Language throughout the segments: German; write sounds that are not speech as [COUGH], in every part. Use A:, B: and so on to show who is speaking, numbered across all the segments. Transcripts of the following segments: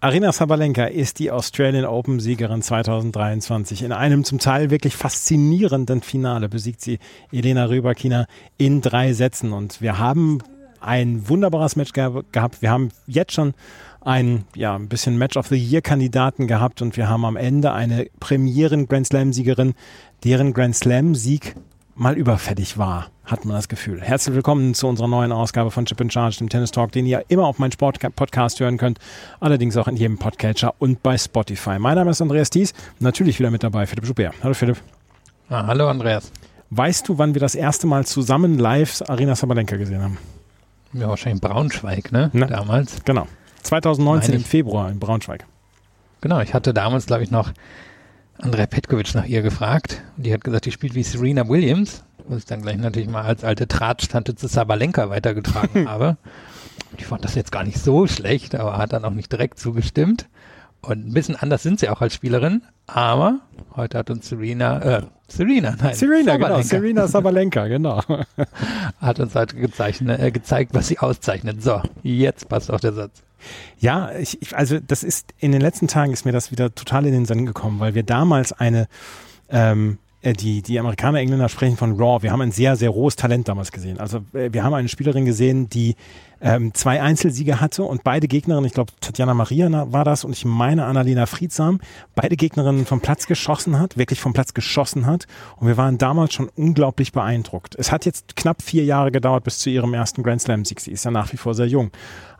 A: Arina Sabalenka ist die Australian Open Siegerin 2023. In einem zum Teil wirklich faszinierenden Finale besiegt sie Elena Rybakina in drei Sätzen. Und wir haben ein wunderbares Match gehabt. Wir haben jetzt schon ein, ja, ein bisschen Match of the Year Kandidaten gehabt und wir haben am Ende eine Premieren Grand Slam Siegerin, deren Grand Slam Sieg mal überfällig war, hat man das Gefühl. Herzlich willkommen zu unserer neuen Ausgabe von Chip in Charge, dem Tennis Talk, den ihr immer auf meinem Sport-Podcast hören könnt, allerdings auch in jedem Podcatcher und bei Spotify. Mein Name ist Andreas Thies, natürlich wieder mit dabei Philipp Joubert. Hallo Philipp.
B: Ah, hallo Andreas.
A: Weißt du, wann wir das erste Mal zusammen live Arena Sabalenka gesehen haben?
B: Ja, wahrscheinlich in Braunschweig, ne? Na,
A: Damals. Genau. 2019 im Februar in Braunschweig.
B: Genau, ich hatte damals, glaube ich, noch Andrea Petkovic nach ihr gefragt. Und die hat gesagt, die spielt wie Serena Williams, was ich dann gleich natürlich mal als alte Tratsch-Tante zu Sabalenka weitergetragen [LAUGHS] habe. Ich fand das jetzt gar nicht so schlecht, aber hat dann auch nicht direkt zugestimmt. Und ein bisschen anders sind sie auch als Spielerin, aber heute hat uns Serena, äh, Serena, nein.
A: Serena, genau, Sabalenka. genau, Serena [LAUGHS] Sabalenka, genau.
B: hat uns heute gezeichnet, äh, gezeigt, was sie auszeichnet. So, jetzt passt auch der Satz.
A: Ja, ich, ich, also das ist, in den letzten Tagen ist mir das wieder total in den Sinn gekommen, weil wir damals eine, ähm, äh, die, die Amerikaner, Engländer sprechen von Raw. Wir haben ein sehr, sehr rohes Talent damals gesehen. Also äh, wir haben eine Spielerin gesehen, die ähm, zwei Einzelsiege hatte und beide Gegnerinnen, ich glaube Tatjana Maria war das und ich meine Annalena Friedsam, beide Gegnerinnen vom Platz geschossen hat, wirklich vom Platz geschossen hat und wir waren damals schon unglaublich beeindruckt. Es hat jetzt knapp vier Jahre gedauert bis zu ihrem ersten Grand Slam Sieg. Sie ist ja nach wie vor sehr jung.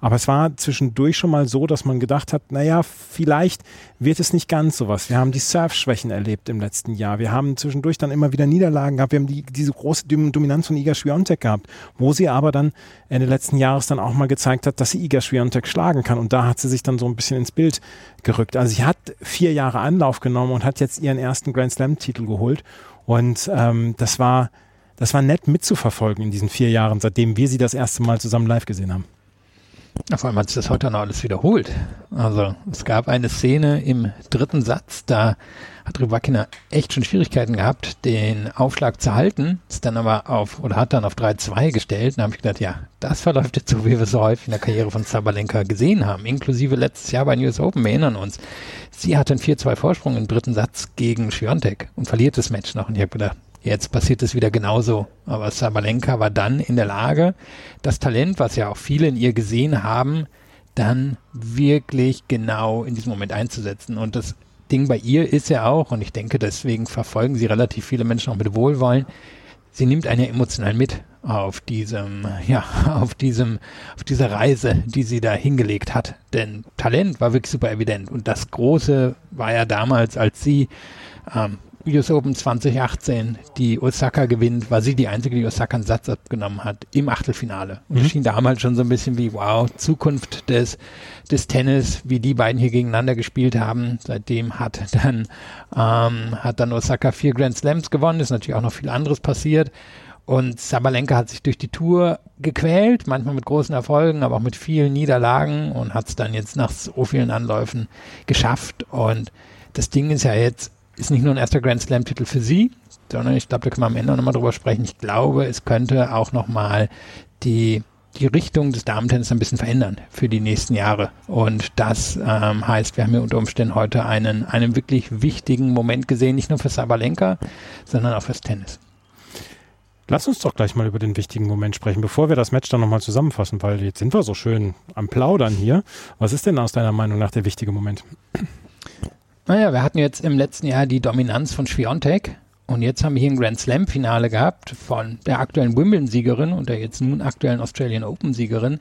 A: Aber es war zwischendurch schon mal so, dass man gedacht hat, naja, vielleicht wird es nicht ganz sowas. Wir haben die Surf-Schwächen erlebt im letzten Jahr. Wir haben zwischendurch dann immer wieder Niederlagen gehabt. Wir haben die, diese große Dominanz von Iga Swiatek gehabt, wo sie aber dann Ende letzten Jahres dann auch mal gezeigt hat, dass sie Iga Swiatek schlagen kann. Und da hat sie sich dann so ein bisschen ins Bild gerückt. Also sie hat vier Jahre Anlauf genommen und hat jetzt ihren ersten Grand Slam-Titel geholt. Und ähm, das war das war nett mitzuverfolgen in diesen vier Jahren, seitdem wir sie das erste Mal zusammen live gesehen haben.
B: Vor allem hat sich das heute noch alles wiederholt. Also es gab eine Szene im dritten Satz, da hat Rybakina echt schon Schwierigkeiten gehabt, den Aufschlag zu halten, ist dann aber auf, oder hat dann auf 3-2 gestellt. Und da habe ich gedacht, ja, das verläuft jetzt so, wie wir es so häufig in der Karriere von Sabalenka gesehen haben, inklusive letztes Jahr bei US Open, wir erinnern uns. Sie hat einen 4-2 Vorsprung im dritten Satz gegen Schwiontek und verliert das Match noch. Und ich habe gedacht, Jetzt passiert es wieder genauso. Aber Sabalenka war dann in der Lage, das Talent, was ja auch viele in ihr gesehen haben, dann wirklich genau in diesem Moment einzusetzen. Und das Ding bei ihr ist ja auch, und ich denke, deswegen verfolgen sie relativ viele Menschen auch mit Wohlwollen, sie nimmt einen ja emotional mit auf diesem, ja, [LAUGHS] auf diesem, auf dieser Reise, die sie da hingelegt hat. Denn Talent war wirklich super evident. Und das Große war ja damals, als sie ähm, US Open 2018 die Osaka gewinnt, war sie die einzige, die Osaka einen Satz abgenommen hat im Achtelfinale. Und mhm. schien damals schon so ein bisschen wie, wow, Zukunft des, des Tennis, wie die beiden hier gegeneinander gespielt haben. Seitdem hat dann, ähm, hat dann Osaka vier Grand Slams gewonnen, ist natürlich auch noch viel anderes passiert. Und Sabalenka hat sich durch die Tour gequält, manchmal mit großen Erfolgen, aber auch mit vielen Niederlagen und hat es dann jetzt nach so vielen Anläufen geschafft. Und das Ding ist ja jetzt, ist nicht nur ein erster Grand Slam-Titel für sie, sondern ich glaube, da können wir am Ende nochmal drüber sprechen. Ich glaube, es könnte auch nochmal die, die Richtung des Damentennis ein bisschen verändern für die nächsten Jahre. Und das ähm, heißt, wir haben hier unter Umständen heute einen, einen wirklich wichtigen Moment gesehen, nicht nur für Sabalenka, sondern auch fürs Tennis.
A: Lass uns doch gleich mal über den wichtigen Moment sprechen, bevor wir das Match dann nochmal zusammenfassen, weil jetzt sind wir so schön am Plaudern hier. Was ist denn aus deiner Meinung nach der wichtige Moment?
B: Naja, wir hatten jetzt im letzten Jahr die Dominanz von Schwiontek Und jetzt haben wir hier ein Grand Slam-Finale gehabt von der aktuellen Wimbledon-Siegerin und der jetzt nun aktuellen Australian Open-Siegerin,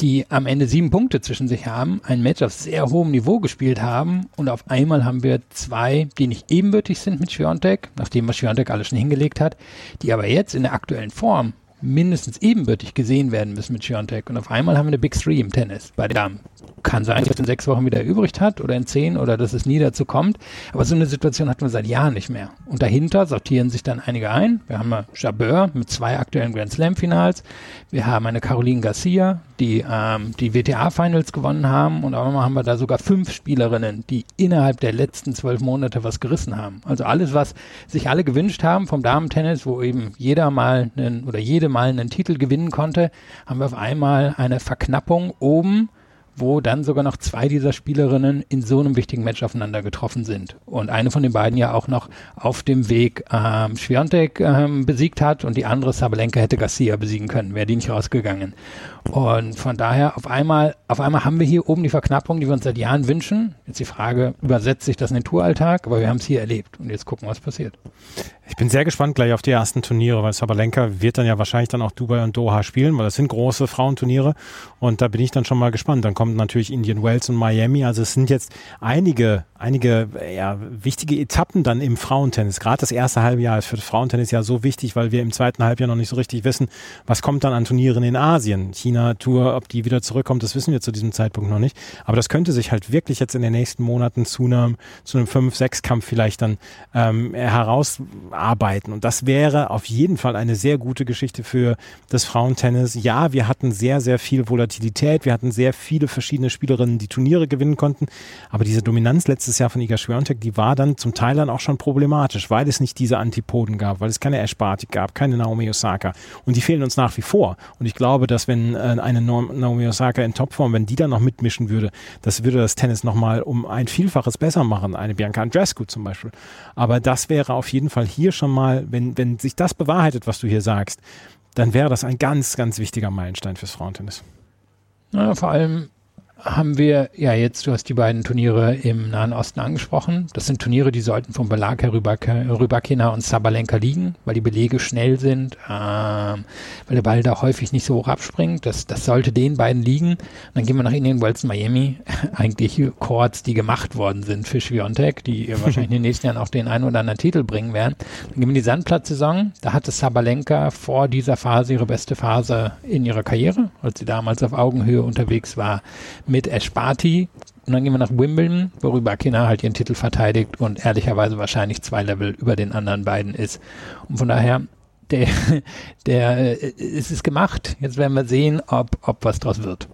B: die am Ende sieben Punkte zwischen sich haben, ein Match auf sehr hohem Niveau gespielt haben und auf einmal haben wir zwei, die nicht ebenbürtig sind mit Schwiontek, nachdem was Schwiontek alles schon hingelegt hat, die aber jetzt in der aktuellen Form mindestens ebenbürtig gesehen werden müssen mit Schwiontek. Und auf einmal haben wir eine Big Three im Tennis bei den Damen kann sein, dass es in sechs Wochen wieder übrig hat oder in zehn oder dass es nie dazu kommt. Aber so eine Situation hatten wir seit Jahren nicht mehr. Und dahinter sortieren sich dann einige ein. Wir haben Jabeur mit zwei aktuellen Grand Slam Finals. Wir haben eine Caroline Garcia, die ähm, die WTA Finals gewonnen haben. Und auch einmal haben wir da sogar fünf Spielerinnen, die innerhalb der letzten zwölf Monate was gerissen haben. Also alles, was sich alle gewünscht haben vom Damentennis, wo eben jeder mal einen oder jede mal einen Titel gewinnen konnte, haben wir auf einmal eine Verknappung oben wo dann sogar noch zwei dieser Spielerinnen in so einem wichtigen Match aufeinander getroffen sind. Und eine von den beiden ja auch noch auf dem Weg ähm, Schwiontek ähm, besiegt hat und die andere Sabalenka hätte Garcia besiegen können, wäre die nicht rausgegangen. Und von daher auf einmal, auf einmal haben wir hier oben die Verknappung, die wir uns seit Jahren wünschen. Jetzt die Frage, übersetzt sich das in den Touralltag? Aber wir haben es hier erlebt und jetzt gucken, was passiert.
A: Ich bin sehr gespannt gleich auf die ersten Turniere, weil Sabalenka wird dann ja wahrscheinlich dann auch Dubai und Doha spielen, weil das sind große Frauenturniere und da bin ich dann schon mal gespannt. Dann kommt natürlich Indian Wells und Miami. Also es sind jetzt einige, einige ja, wichtige Etappen dann im Frauentennis. Gerade das erste halbe Jahr ist für das Frauentennis ja so wichtig, weil wir im zweiten Halbjahr noch nicht so richtig wissen, was kommt dann an Turnieren in Asien. China China-Tour, ob die wieder zurückkommt, das wissen wir zu diesem Zeitpunkt noch nicht. Aber das könnte sich halt wirklich jetzt in den nächsten Monaten zu einem, zu einem 5-6-Kampf vielleicht dann ähm, herausarbeiten. Und das wäre auf jeden Fall eine sehr gute Geschichte für das Frauentennis. Ja, wir hatten sehr, sehr viel Volatilität. Wir hatten sehr viele verschiedene Spielerinnen, die Turniere gewinnen konnten. Aber diese Dominanz letztes Jahr von Iga Swiatek, die war dann zum Teil dann auch schon problematisch, weil es nicht diese Antipoden gab, weil es keine Ash gab, keine Naomi Osaka. Und die fehlen uns nach wie vor. Und ich glaube, dass wenn eine Naomi Osaka in Topform, wenn die dann noch mitmischen würde, das würde das Tennis nochmal um ein Vielfaches besser machen. Eine Bianca Andrescu zum Beispiel. Aber das wäre auf jeden Fall hier schon mal, wenn, wenn sich das bewahrheitet, was du hier sagst, dann wäre das ein ganz, ganz wichtiger Meilenstein fürs Frauentennis.
B: Ja, vor allem haben wir ja jetzt, du hast die beiden Turniere im Nahen Osten angesprochen. Das sind Turniere, die sollten vom Belag her Rybakina und Sabalenka liegen, weil die Belege schnell sind, ähm, weil der Ball da häufig nicht so hoch abspringt. Das, das sollte den beiden liegen. Und dann gehen wir nach Indian Wells Miami. [LAUGHS] Eigentlich Chords, die gemacht worden sind für Schwiontek, die [LAUGHS] wahrscheinlich in den nächsten Jahren auch den einen oder anderen Titel bringen werden. Dann gehen wir in die Sandplatzsaison. Da hatte Sabalenka vor dieser Phase ihre beste Phase in ihrer Karriere, als sie damals auf Augenhöhe unterwegs war mit Esparti. Und dann gehen wir nach Wimbledon, worüber Kina halt ihren Titel verteidigt und ehrlicherweise wahrscheinlich zwei Level über den anderen beiden ist. Und von daher, der, [LAUGHS] der, äh, es ist gemacht. Jetzt werden wir sehen, ob, ob was draus wird.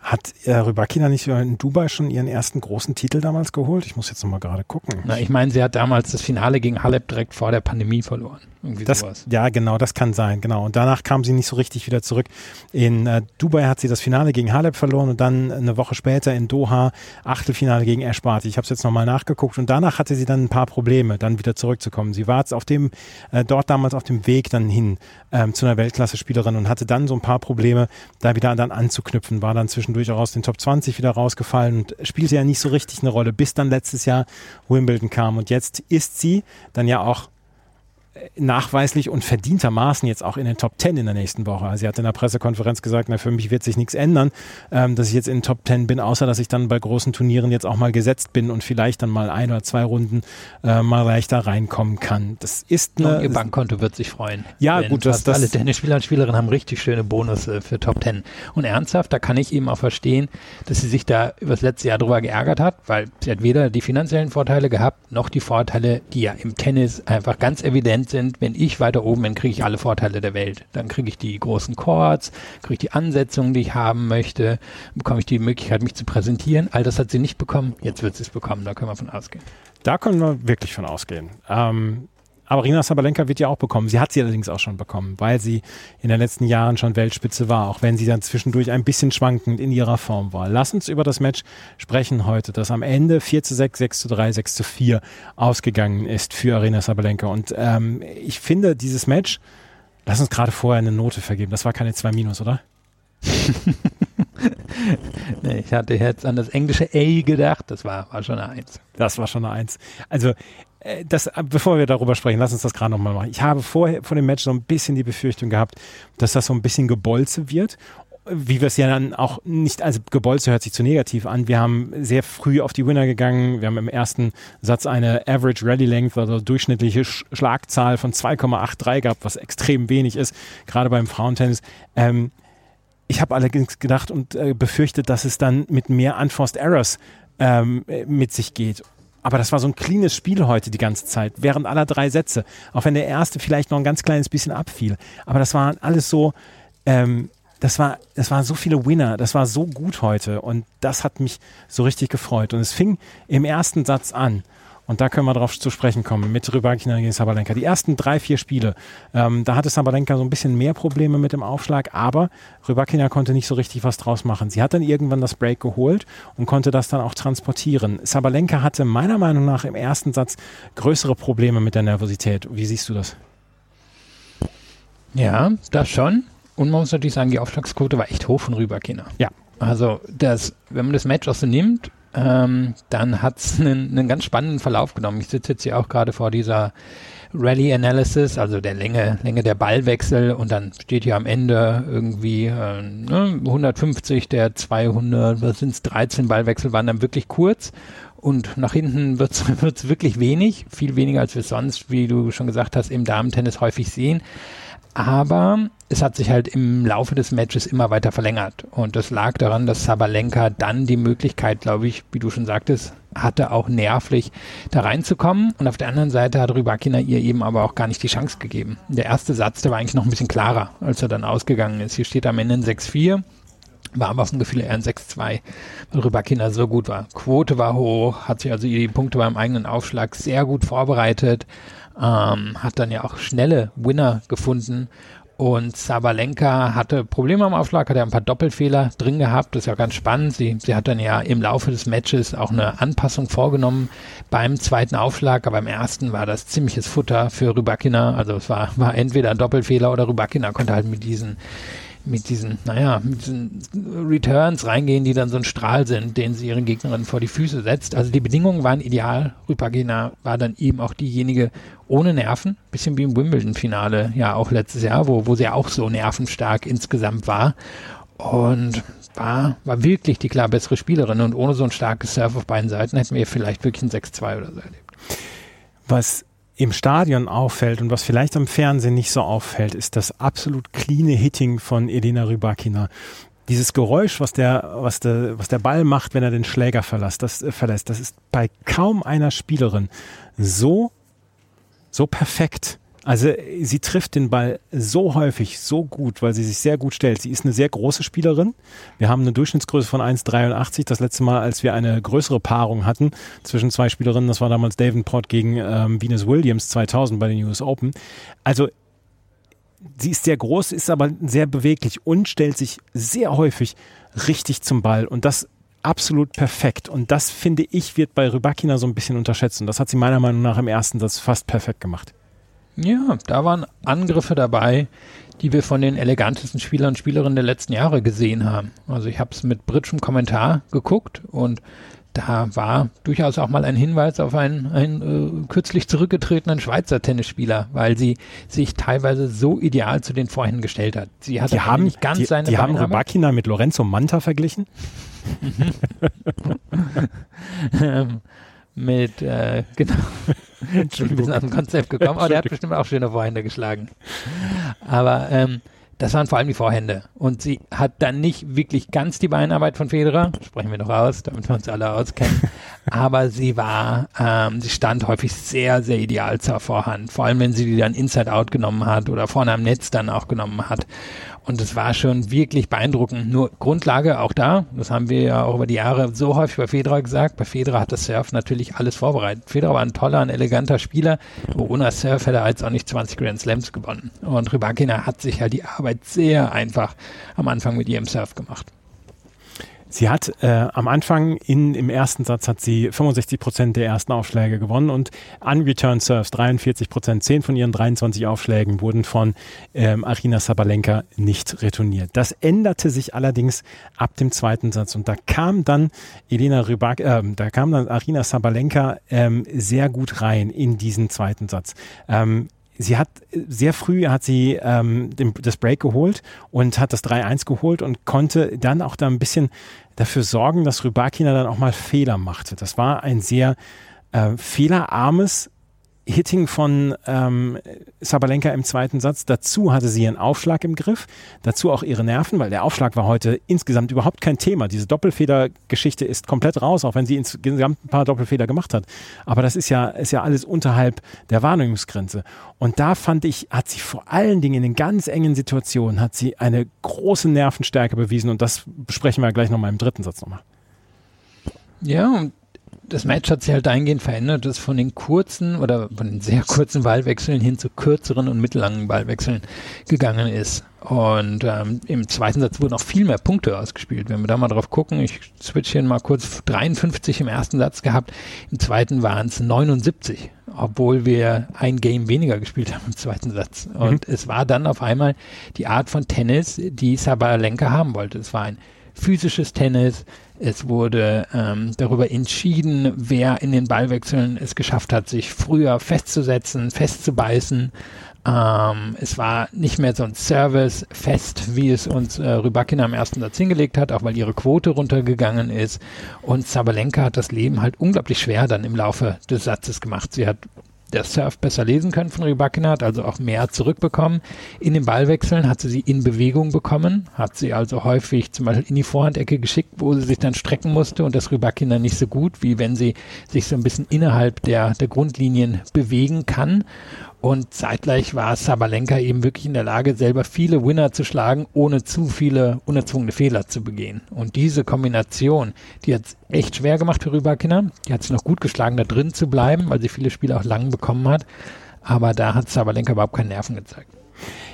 A: Hat äh, Rybakina nicht in Dubai schon ihren ersten großen Titel damals geholt? Ich muss jetzt nochmal gerade gucken.
B: Na, ich meine, sie hat damals das Finale gegen Halep direkt vor der Pandemie verloren.
A: Irgendwie das, sowas. Ja, genau, das kann sein, genau. Und danach kam sie nicht so richtig wieder zurück. In äh, Dubai hat sie das Finale gegen Halep verloren und dann eine Woche später in Doha Achtelfinale gegen Ash Barty. Ich habe es jetzt nochmal nachgeguckt und danach hatte sie dann ein paar Probleme, dann wieder zurückzukommen. Sie war jetzt auf dem, äh, dort damals auf dem Weg dann hin ähm, zu einer Weltklasse-Spielerin und hatte dann so ein paar Probleme, da wieder dann anzuknüpfen. War dann zwischendurch auch aus den Top 20 wieder rausgefallen und spielte ja nicht so richtig eine Rolle, bis dann letztes Jahr Wimbledon kam. Und jetzt ist sie dann ja auch nachweislich und verdientermaßen jetzt auch in den Top 10 in der nächsten Woche. Also sie hat in der Pressekonferenz gesagt, na, für mich wird sich nichts ändern, ähm, dass ich jetzt in den Top 10 bin, außer dass ich dann bei großen Turnieren jetzt auch mal gesetzt bin und vielleicht dann mal ein oder zwei Runden äh, mal leichter reinkommen kann. Das ist
B: eine, und ihr Bankkonto wird sich freuen.
A: Ja, gut,
B: das, das alle Tennisspieler und Spielerinnen haben richtig schöne Bonus für Top 10. Und ernsthaft, da kann ich eben auch verstehen, dass sie sich da über das letzte Jahr drüber geärgert hat, weil sie hat weder die finanziellen Vorteile gehabt, noch die Vorteile, die ja im Tennis einfach ganz evident sind, wenn ich weiter oben bin, kriege ich alle Vorteile der Welt. Dann kriege ich die großen Chords, kriege ich die Ansetzungen, die ich haben möchte, bekomme ich die Möglichkeit, mich zu präsentieren. All das hat sie nicht bekommen, jetzt wird sie es bekommen, da können wir von ausgehen.
A: Da können wir wirklich von ausgehen. Ähm, aber Rina Sabalenka wird ja auch bekommen. Sie hat sie allerdings auch schon bekommen, weil sie in den letzten Jahren schon Weltspitze war, auch wenn sie dann zwischendurch ein bisschen schwankend in ihrer Form war. Lass uns über das Match sprechen heute, das am Ende 4 zu 6, 6 zu 3, 6 zu 4 ausgegangen ist für Arena Sabalenka. Und ähm, ich finde dieses Match, lass uns gerade vorher eine Note vergeben. Das war keine 2 Minus, oder? [LAUGHS]
B: nee, ich hatte jetzt an das englische A gedacht, das war, war schon eine Eins.
A: Das war schon eine Eins. Also das, bevor wir darüber sprechen, lass uns das gerade nochmal machen. Ich habe vorher vor dem Match so ein bisschen die Befürchtung gehabt, dass das so ein bisschen Gebolze wird wie wir es ja dann auch nicht, also Gebolze hört sich zu negativ an. Wir haben sehr früh auf die Winner gegangen. Wir haben im ersten Satz eine Average Rally Length, also durchschnittliche Sch Schlagzahl von 2,83 gehabt, was extrem wenig ist, gerade beim Frauentennis. Ähm, ich habe allerdings gedacht und äh, befürchtet, dass es dann mit mehr Unforced Errors ähm, mit sich geht. Aber das war so ein cleanes Spiel heute die ganze Zeit, während aller drei Sätze. Auch wenn der erste vielleicht noch ein ganz kleines bisschen abfiel. Aber das waren alles so, ähm, das war, das waren so viele Winner, das war so gut heute und das hat mich so richtig gefreut. Und es fing im ersten Satz an. Und da können wir darauf zu sprechen kommen mit Rybakina gegen Sabalenka. Die ersten drei, vier Spiele, ähm, da hatte Sabalenka so ein bisschen mehr Probleme mit dem Aufschlag, aber Rybakina konnte nicht so richtig was draus machen. Sie hat dann irgendwann das Break geholt und konnte das dann auch transportieren. Sabalenka hatte meiner Meinung nach im ersten Satz größere Probleme mit der Nervosität. Wie siehst du das?
B: Ja, das schon. Und man muss natürlich sagen, die Aufschlagsquote war echt hoch von Rüberkinder.
A: Ja.
B: Also, das, wenn man das Match auch so nimmt, ähm, dann hat es einen, einen ganz spannenden Verlauf genommen. Ich sitze jetzt hier auch gerade vor dieser Rally Analysis, also der Länge, Länge der Ballwechsel und dann steht hier am Ende irgendwie äh, ne, 150 der 200, was sind es, 13 Ballwechsel waren dann wirklich kurz und nach hinten wird es [LAUGHS] wirklich wenig, viel weniger als wir sonst, wie du schon gesagt hast, im Damentennis häufig sehen. Aber es hat sich halt im Laufe des Matches immer weiter verlängert. Und das lag daran, dass Sabalenka dann die Möglichkeit, glaube ich, wie du schon sagtest, hatte auch nervlich da reinzukommen. Und auf der anderen Seite hat Rybakina ihr eben aber auch gar nicht die Chance gegeben. Der erste Satz, der war eigentlich noch ein bisschen klarer, als er dann ausgegangen ist. Hier steht am Ende ein 6-4 war aber vom Gefühl eher ein 6-2, weil Rybakina so gut war. Quote war hoch, hat sich also die Punkte beim eigenen Aufschlag sehr gut vorbereitet, ähm, hat dann ja auch schnelle Winner gefunden und Sabalenka hatte Probleme am Aufschlag, hat ja ein paar Doppelfehler drin gehabt. Das ist ja ganz spannend. Sie, sie hat dann ja im Laufe des Matches auch eine Anpassung vorgenommen beim zweiten Aufschlag, aber im ersten war das ziemliches Futter für Rybakina. Also es war, war entweder ein Doppelfehler oder Rybakina konnte halt mit diesen mit diesen, naja, mit diesen Returns reingehen, die dann so ein Strahl sind, den sie ihren Gegnerinnen vor die Füße setzt. Also die Bedingungen waren ideal. Rüpagina war dann eben auch diejenige ohne Nerven, bisschen wie im Wimbledon-Finale, ja auch letztes Jahr, wo, wo sie auch so nervenstark insgesamt war. Und war, war wirklich die klar bessere Spielerin. Und ohne so ein starkes Surf auf beiden Seiten hätten wir vielleicht wirklich ein 6-2 oder so erlebt.
A: Was im Stadion auffällt und was vielleicht am Fernsehen nicht so auffällt, ist das absolut clean Hitting von Elena Rybakina. Dieses Geräusch, was der, was der, was der Ball macht, wenn er den Schläger verlässt, das, äh, verlässt, das ist bei kaum einer Spielerin so, so perfekt. Also sie trifft den Ball so häufig, so gut, weil sie sich sehr gut stellt. Sie ist eine sehr große Spielerin. Wir haben eine Durchschnittsgröße von 1,83. Das letzte Mal, als wir eine größere Paarung hatten zwischen zwei Spielerinnen, das war damals Davenport gegen ähm, Venus Williams 2000 bei den US Open. Also sie ist sehr groß, ist aber sehr beweglich und stellt sich sehr häufig richtig zum Ball. Und das absolut perfekt. Und das, finde ich, wird bei Rybakina so ein bisschen unterschätzt. Und das hat sie meiner Meinung nach im ersten Satz fast perfekt gemacht.
B: Ja, da waren Angriffe dabei, die wir von den elegantesten Spielern und Spielerinnen der letzten Jahre gesehen haben. Also ich habe es mit britischem Kommentar geguckt und da war durchaus auch mal ein Hinweis auf einen, einen äh, kürzlich zurückgetretenen Schweizer Tennisspieler, weil sie sich teilweise so ideal zu den Vorhänden gestellt hat. Sie
A: die haben,
B: nicht ganz
A: die,
B: seine
A: Die haben Rybakina mit Lorenzo Manta verglichen?
B: ähm, [LAUGHS] mit, äh, genau. [LAUGHS] Entschuldigung. ein bisschen aus dem Konzept gekommen, aber der hat bestimmt auch schöne Vorhände geschlagen. Aber ähm, das waren vor allem die Vorhände. Und sie hat dann nicht wirklich ganz die Beinarbeit von Federer, sprechen wir noch aus, damit wir uns alle auskennen. [LAUGHS] Aber sie war, ähm, sie stand häufig sehr, sehr ideal zur Vorhand. Vor allem, wenn sie die dann Inside Out genommen hat oder vorne am Netz dann auch genommen hat. Und es war schon wirklich beeindruckend. Nur Grundlage auch da, das haben wir ja auch über die Jahre so häufig bei Federer gesagt. Bei Federer hat das Surf natürlich alles vorbereitet. Federer war ein toller, ein eleganter Spieler. Ohne Surf hätte er jetzt auch nicht 20 Grand Slams gewonnen. Und Rybakina hat sich ja die Arbeit sehr einfach am Anfang mit ihrem Surf gemacht.
A: Sie hat äh, am Anfang in, im ersten Satz hat sie 65 Prozent der ersten Aufschläge gewonnen und unreturned Serves 43 Prozent, 10 von ihren 23 Aufschlägen wurden von ähm, Arina Sabalenka nicht retourniert. Das änderte sich allerdings ab dem zweiten Satz und da kam dann Elena Rybak, äh, da kam dann Arina Sabalenka ähm, sehr gut rein in diesen zweiten Satz. Ähm, sie hat sehr früh hat sie ähm, den, das Break geholt und hat das 3-1 geholt und konnte dann auch da ein bisschen dafür sorgen, dass Rybakina dann auch mal Fehler machte. Das war ein sehr äh, fehlerarmes Hitting von ähm, Sabalenka im zweiten Satz. Dazu hatte sie ihren Aufschlag im Griff, dazu auch ihre Nerven, weil der Aufschlag war heute insgesamt überhaupt kein Thema. Diese Doppelfeder-Geschichte ist komplett raus, auch wenn sie insgesamt ein paar Doppelfeder gemacht hat. Aber das ist ja, ist ja alles unterhalb der Wahrnehmungsgrenze. Und da fand ich, hat sie vor allen Dingen in den ganz engen Situationen, hat sie eine große Nervenstärke bewiesen. Und das besprechen wir gleich nochmal im dritten Satz nochmal.
B: Ja, und das Match hat sich halt eingehend verändert, dass von den kurzen oder von den sehr kurzen Ballwechseln hin zu kürzeren und mittellangen Ballwechseln gegangen ist. Und ähm, im zweiten Satz wurden auch viel mehr Punkte ausgespielt. Wenn wir da mal drauf gucken, ich switch hier mal kurz 53 im ersten Satz gehabt, im zweiten waren es 79, obwohl wir ein Game weniger gespielt haben im zweiten Satz. Und mhm. es war dann auf einmal die Art von Tennis, die Sabalenka haben wollte. Es war ein physisches Tennis, es wurde ähm, darüber entschieden, wer in den Ballwechseln es geschafft hat, sich früher festzusetzen, festzubeißen. Ähm, es war nicht mehr so ein Service-Fest, wie es uns äh, Rybakina am ersten Satz hingelegt hat, auch weil ihre Quote runtergegangen ist. Und Sabalenka hat das Leben halt unglaublich schwer dann im Laufe des Satzes gemacht. Sie hat der Surf besser lesen können von Rybakina, hat also auch mehr zurückbekommen. In den Ballwechseln hat sie sie in Bewegung bekommen, hat sie also häufig zum Beispiel in die Vorhandecke geschickt, wo sie sich dann strecken musste und das Rybakina nicht so gut, wie wenn sie sich so ein bisschen innerhalb der, der Grundlinien bewegen kann. Und zeitgleich war Sabalenka eben wirklich in der Lage, selber viele Winner zu schlagen, ohne zu viele unerzwungene Fehler zu begehen. Und diese Kombination, die hat es echt schwer gemacht für Rybakina. Die hat es noch gut geschlagen, da drin zu bleiben, weil sie viele Spiele auch lang bekommen hat. Aber da hat Sabalenka überhaupt keine Nerven gezeigt.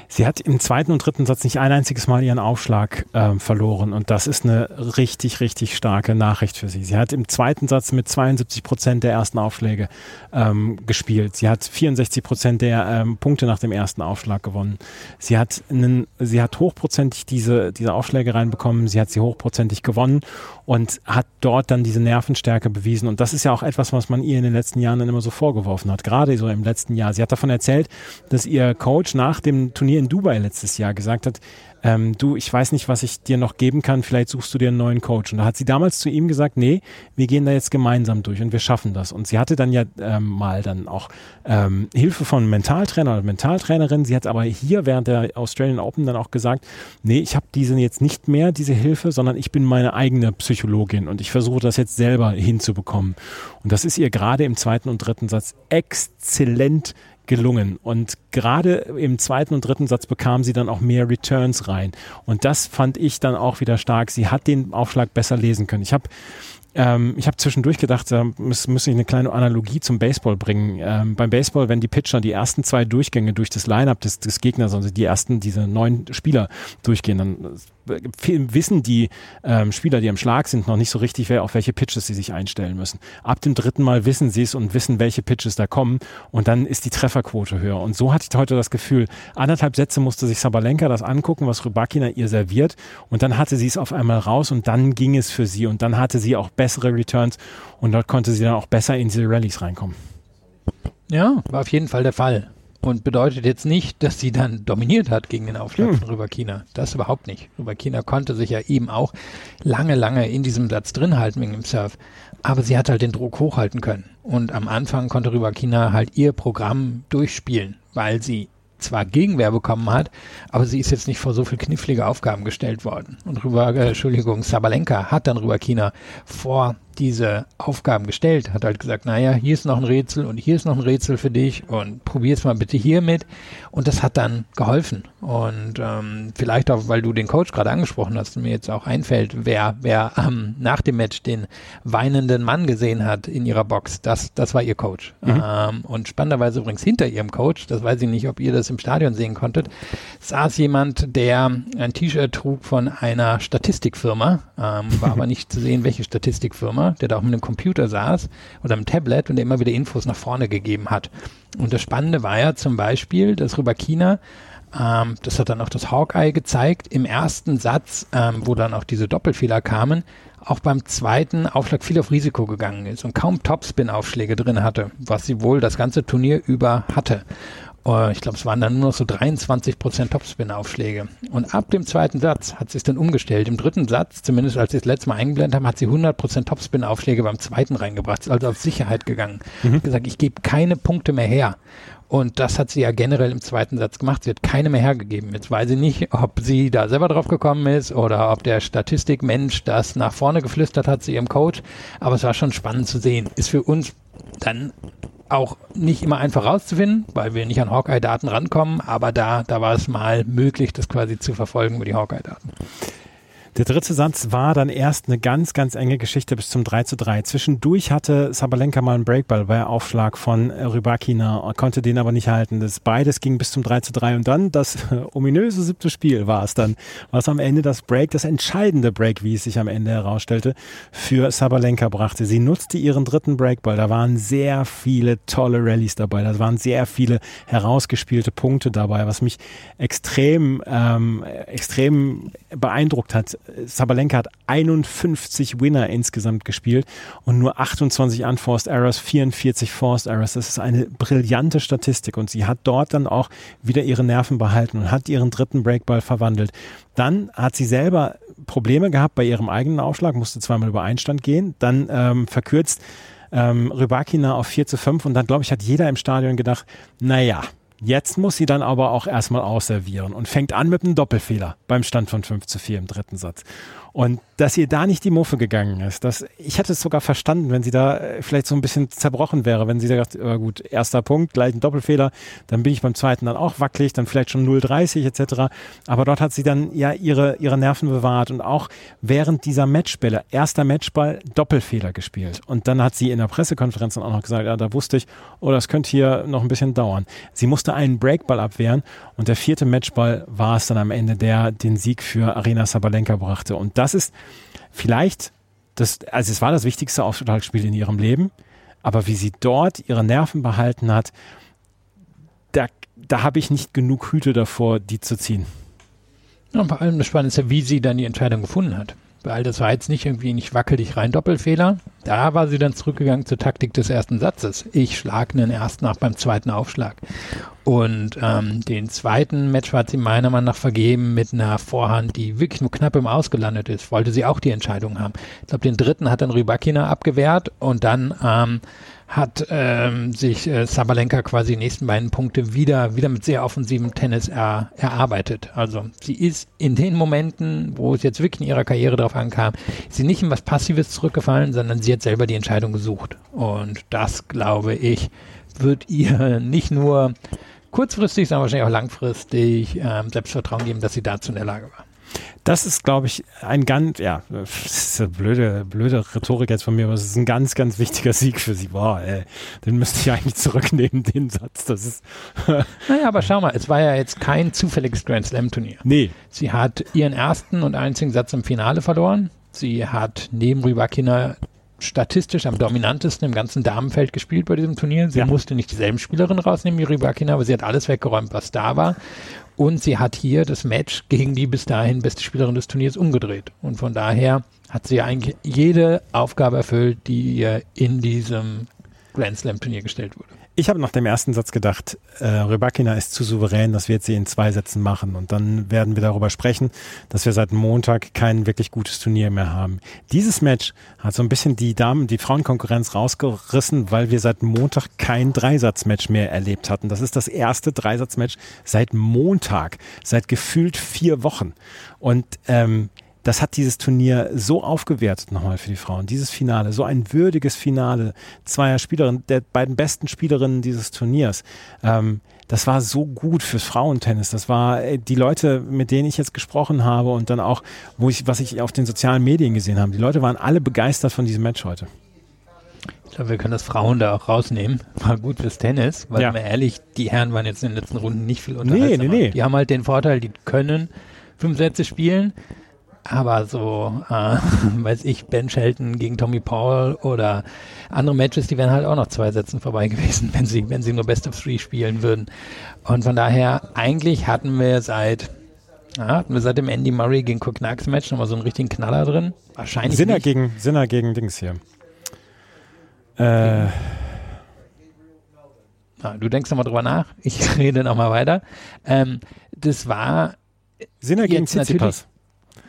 A: Sie hat im zweiten und dritten Satz nicht ein einziges Mal ihren Aufschlag äh, verloren und das ist eine richtig, richtig starke Nachricht für sie. Sie hat im zweiten Satz mit 72 Prozent der ersten Aufschläge ähm, gespielt. Sie hat 64 Prozent der ähm, Punkte nach dem ersten Aufschlag gewonnen. Sie hat einen, sie hat hochprozentig diese, diese Aufschläge reinbekommen. Sie hat sie hochprozentig gewonnen und hat dort dann diese Nervenstärke bewiesen. Und das ist ja auch etwas, was man ihr in den letzten Jahren dann immer so vorgeworfen hat. Gerade so im letzten Jahr. Sie hat davon erzählt, dass ihr Coach nach dem Turnier in Dubai letztes Jahr gesagt hat, ähm, du, ich weiß nicht, was ich dir noch geben kann, vielleicht suchst du dir einen neuen Coach. Und da hat sie damals zu ihm gesagt, nee, wir gehen da jetzt gemeinsam durch und wir schaffen das. Und sie hatte dann ja ähm, mal dann auch ähm, Hilfe von Mentaltrainer oder Mentaltrainerin. Sie hat aber hier während der Australian Open dann auch gesagt, nee, ich habe diese jetzt nicht mehr, diese Hilfe, sondern ich bin meine eigene Psychologin und ich versuche das jetzt selber hinzubekommen. Und das ist ihr gerade im zweiten und dritten Satz exzellent gelungen. Und gerade im zweiten und dritten Satz bekam sie dann auch mehr Returns rein. Und das fand ich dann auch wieder stark. Sie hat den Aufschlag besser lesen können. Ich habe ähm, ich habe zwischendurch gedacht, da muss ich eine kleine Analogie zum Baseball bringen. Ähm, beim Baseball, wenn die Pitcher die ersten zwei Durchgänge durch das Lineup des, des Gegners, also die ersten, diese neun Spieler durchgehen, dann wissen die ähm, Spieler, die am Schlag sind, noch nicht so richtig, wer, auf welche Pitches sie sich einstellen müssen. Ab dem dritten Mal wissen sie es und wissen, welche Pitches da kommen und dann ist die Trefferquote höher. Und so hatte ich heute das Gefühl, anderthalb Sätze musste sich Sabalenka das angucken, was Rybakina ihr serviert und dann hatte sie es auf einmal raus und dann ging es für sie und dann hatte sie auch bessere Returns und dort konnte sie dann auch besser in diese Rallyes reinkommen.
B: Ja, war auf jeden Fall der Fall. Und bedeutet jetzt nicht, dass sie dann dominiert hat gegen den Aufschlag hm. von Rüberkina. Das überhaupt nicht. Rüberkina konnte sich ja eben auch lange, lange in diesem Satz drin halten wegen dem Surf. Aber sie hat halt den Druck hochhalten können. Und am Anfang konnte Rüberkina halt ihr Programm durchspielen, weil sie zwar Gegenwehr bekommen hat, aber sie ist jetzt nicht vor so viel knifflige Aufgaben gestellt worden. Und rüber, äh, Entschuldigung, Sabalenka hat dann Rüberkina vor diese Aufgaben gestellt, hat halt gesagt, naja, hier ist noch ein Rätsel und hier ist noch ein Rätsel für dich und probier's mal bitte hier mit. Und das hat dann geholfen. Und ähm, vielleicht auch, weil du den Coach gerade angesprochen hast, mir jetzt auch einfällt, wer, wer ähm, nach dem Match den weinenden Mann gesehen hat in ihrer Box, das, das war ihr Coach. Mhm. Ähm, und spannenderweise übrigens hinter ihrem Coach, das weiß ich nicht, ob ihr das im Stadion sehen konntet, saß jemand, der ein T-Shirt trug von einer Statistikfirma, ähm, war aber [LAUGHS] nicht zu sehen, welche Statistikfirma, der da auch mit einem Computer saß oder einem Tablet und der immer wieder Infos nach vorne gegeben hat. Und das Spannende war ja zum Beispiel, dass Rybakina ähm, das hat dann auch das Hawkeye gezeigt, im ersten Satz, ähm, wo dann auch diese Doppelfehler kamen, auch beim zweiten Aufschlag viel auf Risiko gegangen ist und kaum Topspin-Aufschläge drin hatte, was sie wohl das ganze Turnier über hatte. Uh, ich glaube, es waren dann nur noch so 23 Prozent Topspin-Aufschläge. Und ab dem zweiten Satz hat sie es dann umgestellt. Im dritten Satz, zumindest als sie es letzte Mal eingeblendet haben, hat sie 100 Prozent Topspin-Aufschläge beim zweiten reingebracht. Ist also auf Sicherheit gegangen. Mhm. Hat gesagt, ich gebe keine Punkte mehr her. Und das hat sie ja generell im zweiten Satz gemacht. Sie hat keine mehr hergegeben. Jetzt weiß ich nicht, ob sie da selber drauf gekommen ist oder ob der Statistikmensch das nach vorne geflüstert hat zu ihrem Coach. Aber es war schon spannend zu sehen. Ist für uns dann auch nicht immer einfach rauszufinden, weil wir nicht an Hawkeye-Daten rankommen, aber da, da war es mal möglich, das quasi zu verfolgen über die Hawkeye-Daten.
A: Der dritte Satz war dann erst eine ganz, ganz enge Geschichte bis zum 3 zu 3. Zwischendurch hatte Sabalenka mal einen Breakball bei Aufschlag von Rybakina, konnte den aber nicht halten. Das beides ging bis zum 3 zu 3 und dann das [LAUGHS] ominöse siebte Spiel war es dann, was am Ende das Break, das entscheidende Break, wie es sich am Ende herausstellte, für Sabalenka brachte. Sie nutzte ihren dritten Breakball. Da waren sehr viele tolle Rallyes dabei. Da waren sehr viele herausgespielte Punkte dabei, was mich extrem, ähm, extrem beeindruckt hat Sabalenka hat 51 Winner insgesamt gespielt und nur 28 Unforced Errors, 44 Forced Errors. Das ist eine brillante Statistik und sie hat dort dann auch wieder ihre Nerven behalten und hat ihren dritten Breakball verwandelt. Dann hat sie selber Probleme gehabt bei ihrem eigenen Aufschlag, musste zweimal über Einstand gehen, dann ähm, verkürzt ähm, Rybakina auf 4 zu 5 und dann, glaube ich, hat jeder im Stadion gedacht, naja, Jetzt muss sie dann aber auch erstmal ausservieren und fängt an mit einem Doppelfehler beim Stand von 5 zu 4 im dritten Satz. Und dass ihr da nicht die Muffe gegangen ist, das, ich hätte es sogar verstanden, wenn sie da äh, vielleicht so ein bisschen zerbrochen wäre, wenn sie da gesagt, oh gut, erster Punkt, gleich ein Doppelfehler, dann bin ich beim zweiten dann auch wackelig, dann vielleicht schon 0,30 etc. Aber dort hat sie dann ja ihre, ihre Nerven bewahrt und auch während dieser Matchbälle, erster Matchball, Doppelfehler gespielt. Und dann hat sie in der Pressekonferenz dann auch noch gesagt, ja, da wusste ich, oh, das könnte hier noch ein bisschen dauern. Sie musste einen Breakball abwehren und der vierte Matchball war es dann am Ende, der den Sieg für Arena Sabalenka brachte. Und das ist vielleicht, das, also es war das wichtigste Aufschlagspiel in ihrem Leben, aber wie sie dort ihre Nerven behalten hat, da, da habe ich nicht genug Hüte davor, die zu ziehen.
B: Und vor allem das Spannende ist ja, wie sie dann die Entscheidung gefunden hat weil das war jetzt nicht irgendwie nicht wackelig rein Doppelfehler. Da war sie dann zurückgegangen zur Taktik des ersten Satzes. Ich schlage einen ersten nach beim zweiten Aufschlag. Und ähm, den zweiten Match hat sie meiner Meinung nach vergeben mit einer Vorhand, die wirklich nur knapp im Ausgelandet ist. Wollte sie auch die Entscheidung haben. Ich glaube, den dritten hat dann Rybakina abgewehrt und dann ähm, hat ähm, sich äh, Sabalenka quasi die nächsten beiden Punkte wieder, wieder mit sehr offensivem Tennis er, erarbeitet. Also sie ist in den Momenten, wo es jetzt wirklich in ihrer Karriere drauf ankam, sie nicht in was Passives zurückgefallen, sondern sie hat selber die Entscheidung gesucht. Und das, glaube ich, wird ihr [LAUGHS] nicht nur kurzfristig, sondern wahrscheinlich auch langfristig ähm, Selbstvertrauen geben, dass sie dazu in der Lage war.
A: Das ist, glaube ich, ein ganz, ja, das ist eine blöde, blöde Rhetorik jetzt von mir, aber es ist ein ganz, ganz wichtiger Sieg für sie. Boah, ey, den müsste ich eigentlich zurücknehmen, den Satz. Das ist. [LAUGHS]
B: naja, aber schau mal, es war ja jetzt kein zufälliges Grand Slam Turnier.
A: Nee.
B: Sie hat ihren ersten und einzigen Satz im Finale verloren. Sie hat neben Rybakina statistisch am dominantesten im ganzen Damenfeld gespielt bei diesem Turnier. Sie ja. musste nicht dieselben Spielerinnen rausnehmen wie Rybakina, aber sie hat alles weggeräumt, was da war. Und sie hat hier das Match gegen die bis dahin beste Spielerin des Turniers umgedreht. Und von daher hat sie eigentlich jede Aufgabe erfüllt, die ihr in diesem Grand Slam Turnier gestellt wurde.
A: Ich habe nach dem ersten Satz gedacht, äh, Rybakina ist zu souverän, das wird sie in zwei Sätzen machen. Und dann werden wir darüber sprechen, dass wir seit Montag kein wirklich gutes Turnier mehr haben. Dieses Match hat so ein bisschen die Damen, die Frauenkonkurrenz rausgerissen, weil wir seit Montag kein Dreisatzmatch mehr erlebt hatten. Das ist das erste Dreisatzmatch seit Montag, seit gefühlt vier Wochen. Und ähm, das hat dieses Turnier so aufgewertet nochmal für die Frauen. Dieses Finale, so ein würdiges Finale zweier Spielerinnen, der beiden besten Spielerinnen dieses Turniers. Ähm, das war so gut fürs Frauentennis. Das war äh, die Leute, mit denen ich jetzt gesprochen habe und dann auch, wo ich, was ich auf den sozialen Medien gesehen habe. Die Leute waren alle begeistert von diesem Match heute.
B: Ich glaube, wir können das Frauen da auch rausnehmen. War gut fürs Tennis, weil
A: Ja.
B: mal ehrlich, die Herren waren jetzt in den letzten Runden nicht viel unterhaltsamer.
A: nee, nee.
B: Die haben halt den Vorteil, die können fünf Sätze spielen, aber so, äh, [LAUGHS] weiß ich, Ben Shelton gegen Tommy Paul oder andere Matches, die wären halt auch noch zwei Sätzen vorbei [LAUGHS] gewesen, wenn sie, wenn sie nur Best of Three spielen würden. Und von daher, eigentlich hatten wir seit, ja, hatten wir seit dem Andy Murray gegen Koknax Match nochmal so einen richtigen Knaller drin. Wahrscheinlich
A: Sinner
B: nicht.
A: gegen, Sinner gegen Dings hier. Äh,
B: Ah, du denkst nochmal drüber nach. Ich [LAUGHS] rede nochmal weiter. Ähm, das war,
A: Sinner gegen Tsitsipas.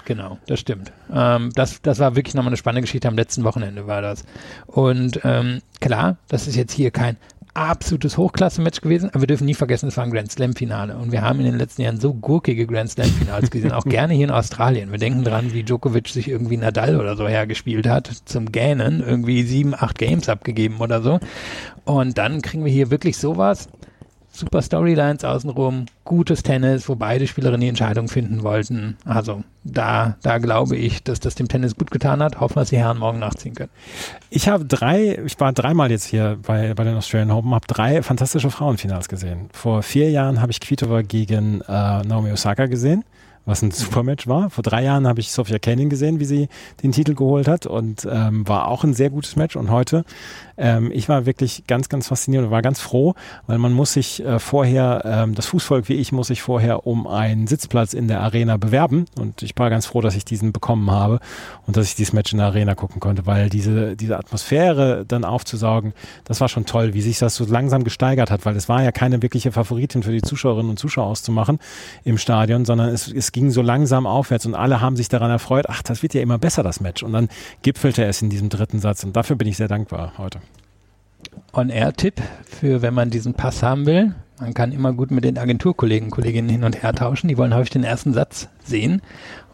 B: Genau, das stimmt. Ähm, das, das war wirklich nochmal eine spannende Geschichte. Am letzten Wochenende war das. Und ähm, klar, das ist jetzt hier kein absolutes Hochklasse-Match gewesen, aber wir dürfen nie vergessen, es war ein Grand Slam-Finale. Und wir haben in den letzten Jahren so gurkige Grand Slam-Finals gesehen, auch gerne hier in Australien. Wir denken dran, wie Djokovic sich irgendwie Nadal oder so hergespielt hat, zum Gähnen, irgendwie sieben, acht Games abgegeben oder so. Und dann kriegen wir hier wirklich sowas. Super Storylines außenrum, gutes Tennis, wo beide Spielerinnen die Entscheidung finden wollten. Also da, da glaube ich, dass das dem Tennis gut getan hat. Hoffen wir, dass die Herren morgen nachziehen können.
A: Ich habe drei, ich war dreimal jetzt hier bei, bei den Australian Open, habe drei fantastische Frauenfinals gesehen. Vor vier Jahren habe ich Kvitova gegen äh, Naomi Osaka gesehen, was ein super Match war. Vor drei Jahren habe ich Sofia Kenin gesehen, wie sie den Titel geholt hat und ähm, war auch ein sehr gutes Match. Und heute, ähm, ich war wirklich ganz, ganz fasziniert und war ganz froh, weil man muss sich äh, vorher, ähm, das Fußvolk wie ich, muss sich vorher um einen Sitzplatz in der Arena bewerben. Und ich war ganz froh, dass ich diesen bekommen habe und dass ich dieses Match in der Arena gucken konnte, weil diese, diese Atmosphäre dann aufzusaugen, das war schon toll, wie sich das so langsam gesteigert hat, weil es war ja keine wirkliche Favoritin für die Zuschauerinnen und Zuschauer auszumachen im Stadion, sondern es, es ging so langsam aufwärts und alle haben sich daran erfreut, ach, das wird ja immer besser, das Match. Und dann gipfelte es in diesem dritten Satz und dafür bin ich sehr dankbar heute.
B: On-Air-Tipp für, wenn man diesen Pass haben will. Man kann immer gut mit den Agenturkollegen, Kolleginnen hin und her tauschen. Die wollen häufig den ersten Satz sehen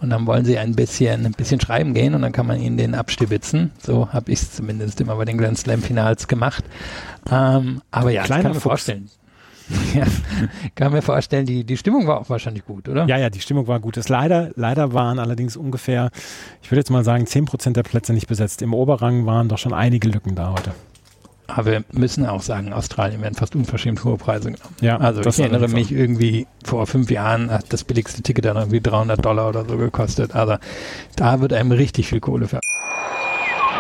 B: und dann wollen sie ein bisschen, ein bisschen schreiben gehen und dann kann man ihnen den abstibitzen. So habe ich es zumindest immer bei den Grand Slam Finals gemacht. Ähm, aber ja,
A: Kleiner
B: ich kann mir
A: Fuchs.
B: vorstellen. [LAUGHS] ja, kann mir vorstellen, die, die Stimmung war auch wahrscheinlich gut, oder?
A: Ja, ja, die Stimmung war gut. Es leider, leider waren allerdings ungefähr, ich würde jetzt mal sagen, 10% der Plätze nicht besetzt. Im Oberrang waren doch schon einige Lücken da heute.
B: Aber wir müssen auch sagen, Australien werden fast unverschämt hohe Preise genommen.
A: Ja,
B: also ich erinnere mich irgendwie vor fünf Jahren hat das billigste Ticket dann irgendwie 300 Dollar oder so gekostet. Also da wird einem richtig viel Kohle für.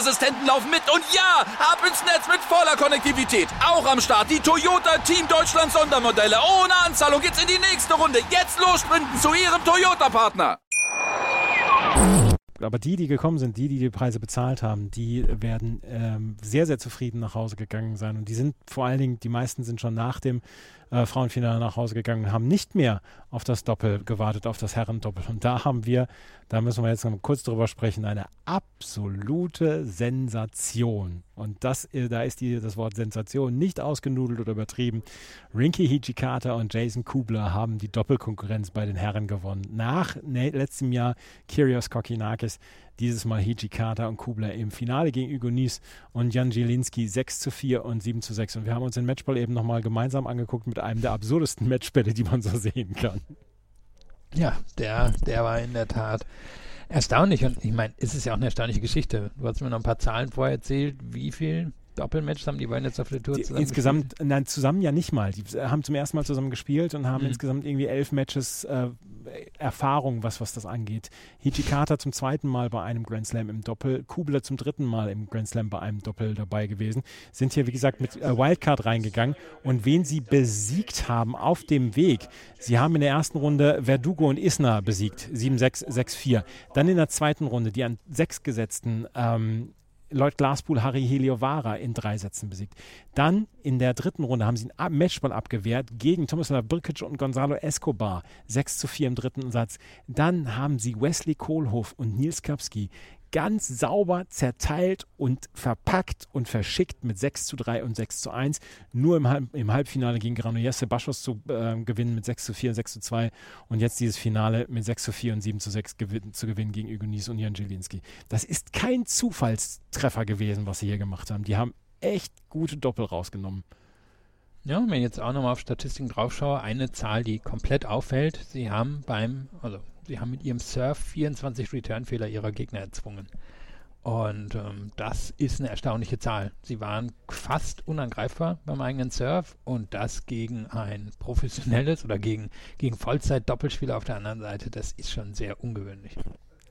C: Sicherheitsassistenten laufen mit. Und ja, ab ins Netz mit voller Konnektivität. Auch am Start die Toyota Team Deutschland Sondermodelle. Ohne Anzahlung geht's in die nächste Runde. Jetzt los sprinten zu Ihrem Toyota-Partner.
A: aber die, die gekommen sind, die, die die Preise bezahlt haben, die werden ähm, sehr, sehr zufrieden nach Hause gegangen sein. Und die sind vor allen Dingen, die meisten sind schon nach dem äh, Frauenfinale nach Hause gegangen und haben nicht mehr auf das Doppel gewartet, auf das Herrendoppel. Und da haben wir, da müssen wir jetzt noch kurz drüber sprechen, eine absolute Sensation. Und das, äh, da ist die, das Wort Sensation nicht ausgenudelt oder übertrieben. Rinky Hijikata und Jason Kubler haben die Doppelkonkurrenz bei den Herren gewonnen. Nach ne, letztem Jahr Kyrgios Kokinakis, dieses Mal Hijikata und Kubler im Finale gegen Hugo Nies und Jan Zielinski 6 zu 4 und 7 zu 6. Und wir haben uns den Matchball eben nochmal gemeinsam angeguckt mit einem der absurdesten Matchbälle, die man so sehen kann.
B: Ja, der, der war in der Tat erstaunlich. Und ich meine, es ist ja auch eine erstaunliche Geschichte. Du hast mir noch ein paar Zahlen vorher erzählt. Wie viel Doppelmatches haben die beiden jetzt auf der Tour
A: Die,
B: zusammen
A: insgesamt, nein, zusammen ja nicht mal. Die haben zum ersten Mal zusammen gespielt und haben
B: Mhm.
A: insgesamt irgendwie elf Matches, äh, Erfahrung, was, was das angeht. Hichikata zum zweiten Mal bei einem Grand Slam im Doppel, Kubler zum dritten Mal im Grand Slam bei einem Doppel dabei gewesen, sind hier, wie gesagt, mit äh, Wildcard reingegangen und wen sie besiegt haben auf dem Weg. Sie haben in der ersten Runde Verdugo und Isner besiegt, 7-6, 6-4. Dann in der zweiten Runde die an sechs gesetzten ähm, Lloyd Glaspool Harry Heliovara in drei Sätzen besiegt. Dann in der dritten Runde haben sie einen Matchball abgewehrt gegen Tomislav Brkic und Gonzalo Escobar. 6 zu 4 im dritten Satz. Dann haben sie Wesley Kohlhoff und Nils Kapski ganz sauber zerteilt und verpackt und verschickt mit 6 zu 3 und 6 zu 1. Nur im, Halb im Halbfinale gegen Granollers Baschos zu äh, gewinnen mit 6 zu 4 und 6 zu 2 und jetzt dieses Finale mit 6 zu 4 und 7 zu 6 gewin zu gewinnen gegen Ügonis und Jan Jelinski. Das ist kein Zufallstreffer gewesen, was sie hier gemacht haben. Die haben echt gute Doppel rausgenommen.
B: Ja, wenn ich jetzt auch nochmal auf Statistiken drauf schaue, eine Zahl, die komplett auffällt, sie haben beim, also sie haben mit ihrem Surf 24 Returnfehler ihrer Gegner erzwungen. Und ähm, das ist eine erstaunliche Zahl. Sie waren fast unangreifbar beim eigenen Surf und das gegen ein professionelles oder gegen, gegen Vollzeit-Doppelspieler auf der anderen Seite, das ist schon sehr ungewöhnlich.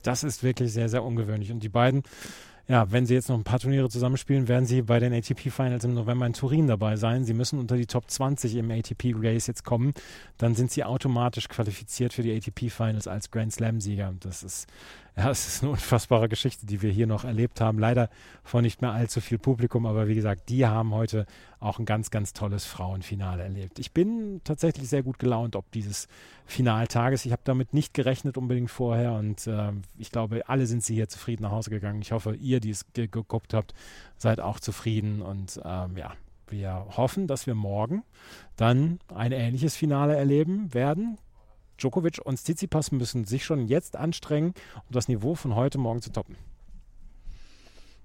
A: Das ist wirklich sehr, sehr ungewöhnlich. Und die beiden ja, wenn sie jetzt noch ein paar Turniere zusammenspielen, werden sie bei den ATP Finals im November in Turin dabei sein. Sie müssen unter die Top 20 im ATP Race jetzt kommen. Dann sind sie automatisch qualifiziert für die ATP Finals als Grand Slam Sieger. Das ist ja, es ist eine unfassbare Geschichte, die wir hier noch erlebt haben. Leider vor nicht mehr allzu viel Publikum, aber wie gesagt, die haben heute auch ein ganz, ganz tolles Frauenfinale erlebt. Ich bin tatsächlich sehr gut gelaunt ob dieses Finaltages. Ich habe damit nicht gerechnet unbedingt vorher und äh, ich glaube, alle sind sie hier zufrieden nach Hause gegangen. Ich hoffe, ihr, die es geguckt habt, seid auch zufrieden und ähm, ja, wir hoffen, dass wir morgen dann ein ähnliches Finale erleben werden. Djokovic und Tsitsipas müssen sich schon jetzt anstrengen, um das Niveau von heute Morgen zu toppen.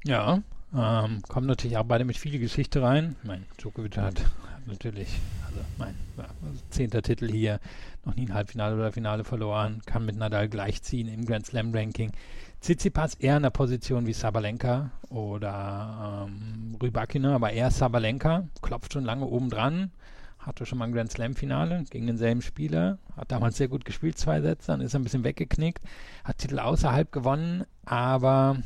B: Ja, ähm, kommen natürlich auch beide mit viel Geschichte rein. Mein Djokovic hat, natürlich, also mein ja, zehnter Titel hier, noch nie ein Halbfinale oder Finale verloren, kann mit Nadal gleichziehen im Grand Slam Ranking. Tsitsipas eher in der Position wie Sabalenka oder ähm, Rybakina, aber eher Sabalenka, klopft schon lange oben dran, hatte schon mal ein Grand Slam-Finale gegen denselben Spieler, hat damals sehr gut gespielt, zwei Sätze, dann ist er ein bisschen weggeknickt, hat Titel außerhalb gewonnen, aber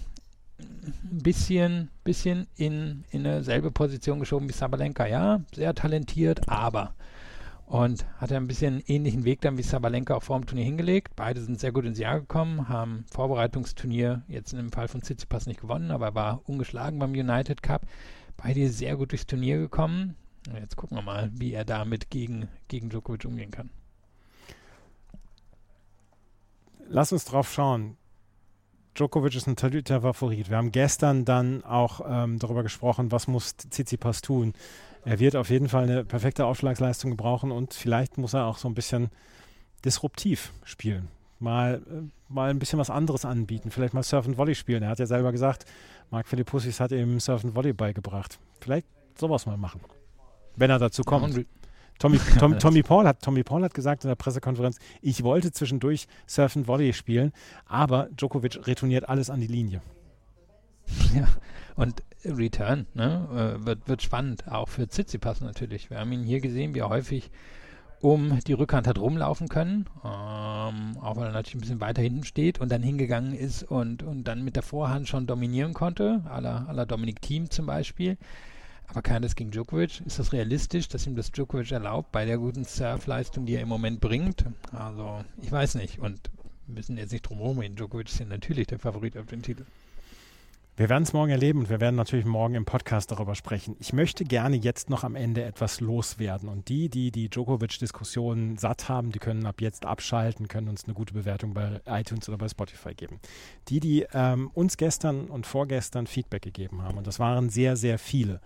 B: ein bisschen, bisschen in, in eine selbe Position geschoben wie Sabalenka. Ja, sehr talentiert, aber. Und hat ein bisschen ähnlichen Weg dann wie Sabalenka auch vor dem Turnier hingelegt. Beide sind sehr gut ins Jahr gekommen, haben Vorbereitungsturnier jetzt dem Fall von Tsitsipas nicht gewonnen, aber war ungeschlagen beim United Cup. Beide sehr gut durchs Turnier gekommen. Jetzt gucken wir mal, wie er damit gegen, gegen Djokovic umgehen kann.
A: Lass uns drauf schauen. Djokovic ist ein totaler Favorit. Wir haben gestern dann auch ähm, darüber gesprochen, was muss Tsitsipas tun. Er wird auf jeden Fall eine perfekte Aufschlagsleistung brauchen und vielleicht muss er auch so ein bisschen disruptiv spielen. Mal, äh, mal ein bisschen was anderes anbieten. Vielleicht mal Surf and Volley spielen. Er hat ja selber gesagt, Marc Philippussis hat ihm Surf and Volley beigebracht. Vielleicht sowas mal machen wenn er dazu kommt. Ja, Tommy, Tom, [LAUGHS] Tommy, Paul hat, Tommy Paul hat gesagt in der Pressekonferenz, ich wollte zwischendurch Surfen Volley spielen, aber Djokovic retourniert alles an die Linie. [LAUGHS]
B: Ja, und Return ne, äh, wird, wird spannend, auch für Tsitsipas natürlich. Wir haben ihn hier gesehen, wie er häufig um die Rückhand hat rumlaufen können, ähm, auch weil er natürlich ein bisschen weiter hinten steht und dann hingegangen ist und, und dann mit der Vorhand schon dominieren konnte, la Dominic Thiem zum Beispiel. Aber kann das gegen Djokovic? Ist das realistisch, dass ihm das Djokovic erlaubt bei der guten Surfleistung, die er im Moment bringt? Also, ich weiß nicht. Und wir müssen jetzt nicht drum herum reden. Djokovic ist ja natürlich der Favorit auf den Titel.
A: Wir werden es morgen erleben und wir werden natürlich morgen im Podcast darüber sprechen. Ich möchte gerne jetzt noch am Ende etwas loswerden. Und die, die die Djokovic-Diskussion satt haben, die können ab jetzt abschalten, können uns eine gute Bewertung bei iTunes oder bei Spotify geben. Die, die ähm, uns gestern und vorgestern Feedback gegeben haben, und das waren sehr, sehr viele,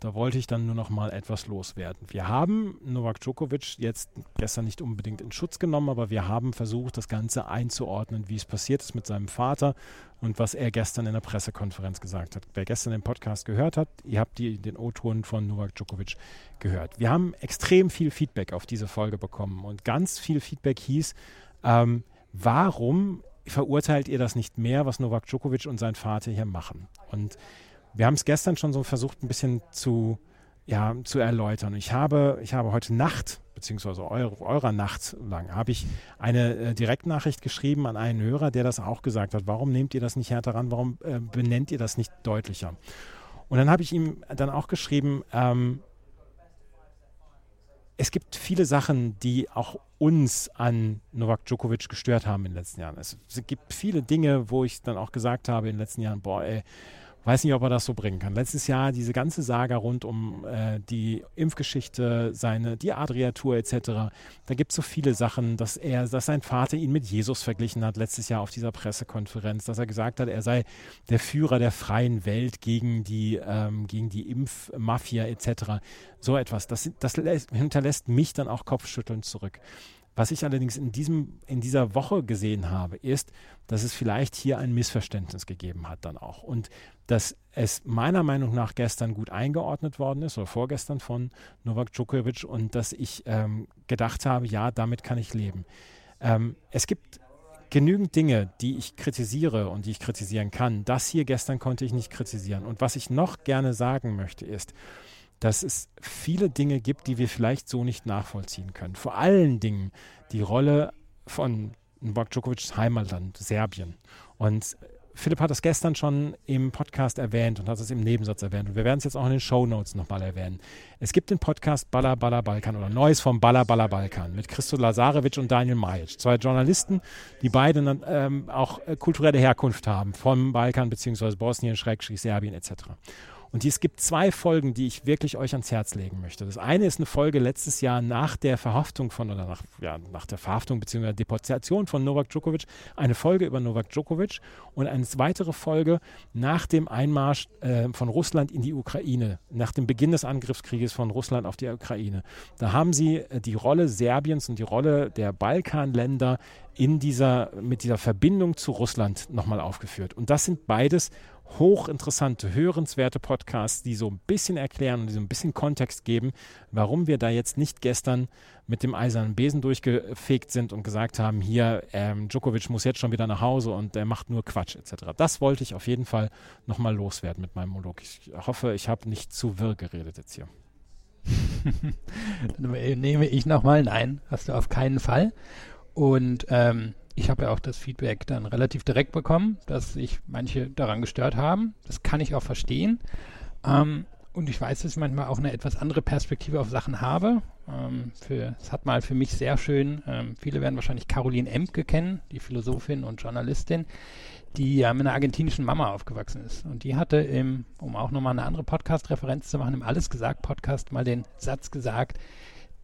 A: da wollte ich dann nur noch mal etwas loswerden. Wir haben Novak Djokovic jetzt gestern nicht unbedingt in Schutz genommen, aber wir haben versucht, das Ganze einzuordnen, wie es passiert ist mit seinem Vater und was er gestern in der Pressekonferenz gesagt hat. Wer gestern den Podcast gehört hat, ihr habt die, den O-Ton von Novak Djokovic gehört. Wir haben extrem viel Feedback auf diese Folge bekommen und ganz viel Feedback hieß, ähm, warum verurteilt ihr das nicht mehr, was Novak Djokovic und sein Vater hier machen? Und wir haben es gestern schon so versucht, ein bisschen zu ja, zu erläutern. Ich habe, ich habe heute Nacht, beziehungsweise eure, eurer Nacht lang, habe ich eine äh, Direktnachricht geschrieben an einen Hörer, der das auch gesagt hat. Warum nehmt ihr das nicht härter ran? Warum äh, benennt ihr das nicht deutlicher? Und dann habe ich ihm dann auch geschrieben, ähm, es gibt viele Sachen, die auch uns an Novak Djokovic gestört haben in den letzten Jahren. Es, gibt viele Dinge, wo ich dann auch gesagt habe in den letzten Jahren, boah, ey, Weiß nicht, ob er das so bringen kann. Letztes Jahr diese ganze Saga rund um äh, die Impfgeschichte, seine, die Adria-Tour etc. Da gibt es so viele Sachen, dass er, dass sein Vater ihn mit Jesus verglichen hat letztes Jahr auf dieser Pressekonferenz, dass er gesagt hat, er sei der Führer der freien Welt gegen die, ähm, gegen die Impfmafia etc. So etwas. Das, das hinterlässt mich dann auch kopfschüttelnd zurück. Was ich allerdings in, diesem, in dieser Woche gesehen habe, ist, dass es vielleicht hier ein Missverständnis gegeben hat dann auch. Und dass es meiner Meinung nach gestern gut eingeordnet worden ist oder vorgestern von Novak Djokovic und dass ich ähm, gedacht habe, ja, damit kann ich leben. Ähm, es gibt genügend Dinge, die ich kritisiere und die ich kritisieren kann. Das hier gestern konnte ich nicht kritisieren. Und was ich noch gerne sagen möchte ist, dass es viele Dinge gibt, die wir vielleicht so nicht nachvollziehen können. Vor allen Dingen die Rolle von Novak Djokovic's Heimatland, Serbien. Und Philipp hat das gestern schon im Podcast erwähnt und hat es im Nebensatz erwähnt. Und wir werden es jetzt auch in den Show Notes nochmal erwähnen. Es gibt den Podcast Balla Balla Balkan oder Neues vom Balla Balla Balkan mit Christo Lazarevic und Daniel Majic. Zwei Journalisten, die beide ähm, auch äh, kulturelle Herkunft haben vom Balkan bzw. Bosnien, Schrägstrich, Serbien etc. Und es gibt zwei Folgen, die ich wirklich euch ans Herz legen möchte. Das eine ist eine Folge letztes Jahr nach der Verhaftung von, oder nach, ja, nach der Verhaftung bzw. Deportation von Novak Djokovic, eine Folge über Novak Djokovic und eine weitere Folge nach dem Einmarsch äh, von Russland in die Ukraine, nach dem Beginn des Angriffskrieges von Russland auf die Ukraine. Da haben sie äh, die Rolle Serbiens und die Rolle der Balkanländer in dieser, mit dieser Verbindung zu Russland nochmal aufgeführt. Und das sind beides hochinteressante, hörenswerte Podcasts, die so ein bisschen erklären und die so ein bisschen Kontext geben, warum wir da jetzt nicht gestern mit dem eisernen Besen durchgefegt sind und gesagt haben, hier, ähm, Djokovic muss jetzt schon wieder nach Hause und er macht nur Quatsch etc. Das wollte ich auf jeden Fall nochmal loswerden mit meinem Monolog. Ich hoffe, ich habe nicht zu wirr geredet jetzt hier. [LAUGHS]
B: Dann nehme ich nochmal, nein, hast du auf keinen Fall. Und ähm, ich habe ja auch das Feedback dann relativ direkt bekommen, dass sich manche daran gestört haben. Das kann ich auch verstehen. Ähm, und ich weiß, dass ich manchmal auch eine etwas andere Perspektive auf Sachen habe. Ähm, es hat mal für mich sehr schön, ähm, viele werden wahrscheinlich Caroline Emke kennen, die Philosophin und Journalistin, die ja mit einer argentinischen Mama aufgewachsen ist. Und die hatte im, um auch nochmal eine andere Podcast-Referenz zu machen, im Alles gesagt Podcast mal den Satz gesagt,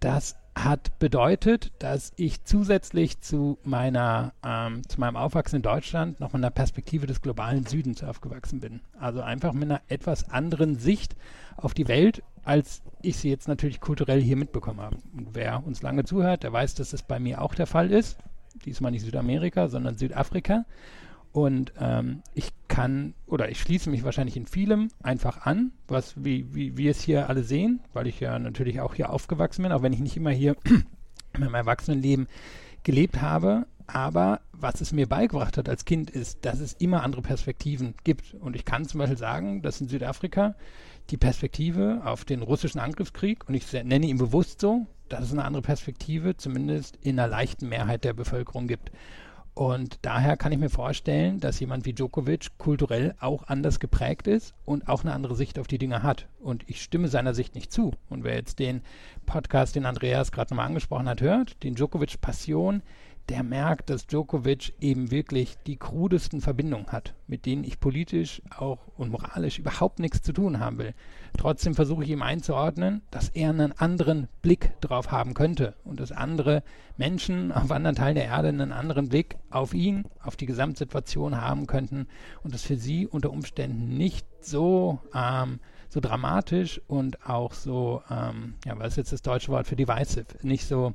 B: dass hat bedeutet, dass ich zusätzlich zu meiner, ähm, zu meinem Aufwachsen in Deutschland noch mit einer Perspektive des globalen Südens aufgewachsen bin. Also einfach mit einer etwas anderen Sicht auf die Welt, als ich sie jetzt natürlich kulturell hier mitbekommen habe. Und wer uns lange zuhört, der weiß, dass das bei mir auch der Fall ist. Diesmal nicht Südamerika, sondern Südafrika. Und ähm, ich kann oder ich schließe mich wahrscheinlich in vielem einfach an, was wie, wie wir es hier alle sehen, weil ich ja natürlich auch hier aufgewachsen bin, auch wenn ich nicht immer hier [CLEARS THROAT] in meinem Erwachsenenleben gelebt habe. Aber was es mir beigebracht hat als Kind ist, dass es immer andere Perspektiven gibt. Und ich kann zum Beispiel sagen, dass in Südafrika die Perspektive auf den russischen Angriffskrieg, und ich nenne ihn bewusst so, dass es eine andere Perspektive zumindest in einer leichten Mehrheit der Bevölkerung gibt. Und daher kann ich mir vorstellen, dass jemand wie Djokovic kulturell auch anders geprägt ist und auch eine andere Sicht auf die Dinge hat. Und ich stimme seiner Sicht nicht zu. Und wer jetzt den Podcast, den Andreas gerade nochmal angesprochen hat, hört, den Djokovic Passion, der merkt, dass Djokovic eben wirklich die krudesten Verbindungen hat, mit denen ich politisch auch und moralisch überhaupt nichts zu tun haben will. Trotzdem versuche ich ihm einzuordnen, dass er einen anderen Blick drauf haben könnte und dass andere Menschen auf anderen Teilen der Erde einen anderen Blick auf ihn, auf die Gesamtsituation haben könnten und das für sie unter Umständen nicht so ähm, so dramatisch und auch so, ähm, ja, was ist jetzt das deutsche Wort für divisive, nicht so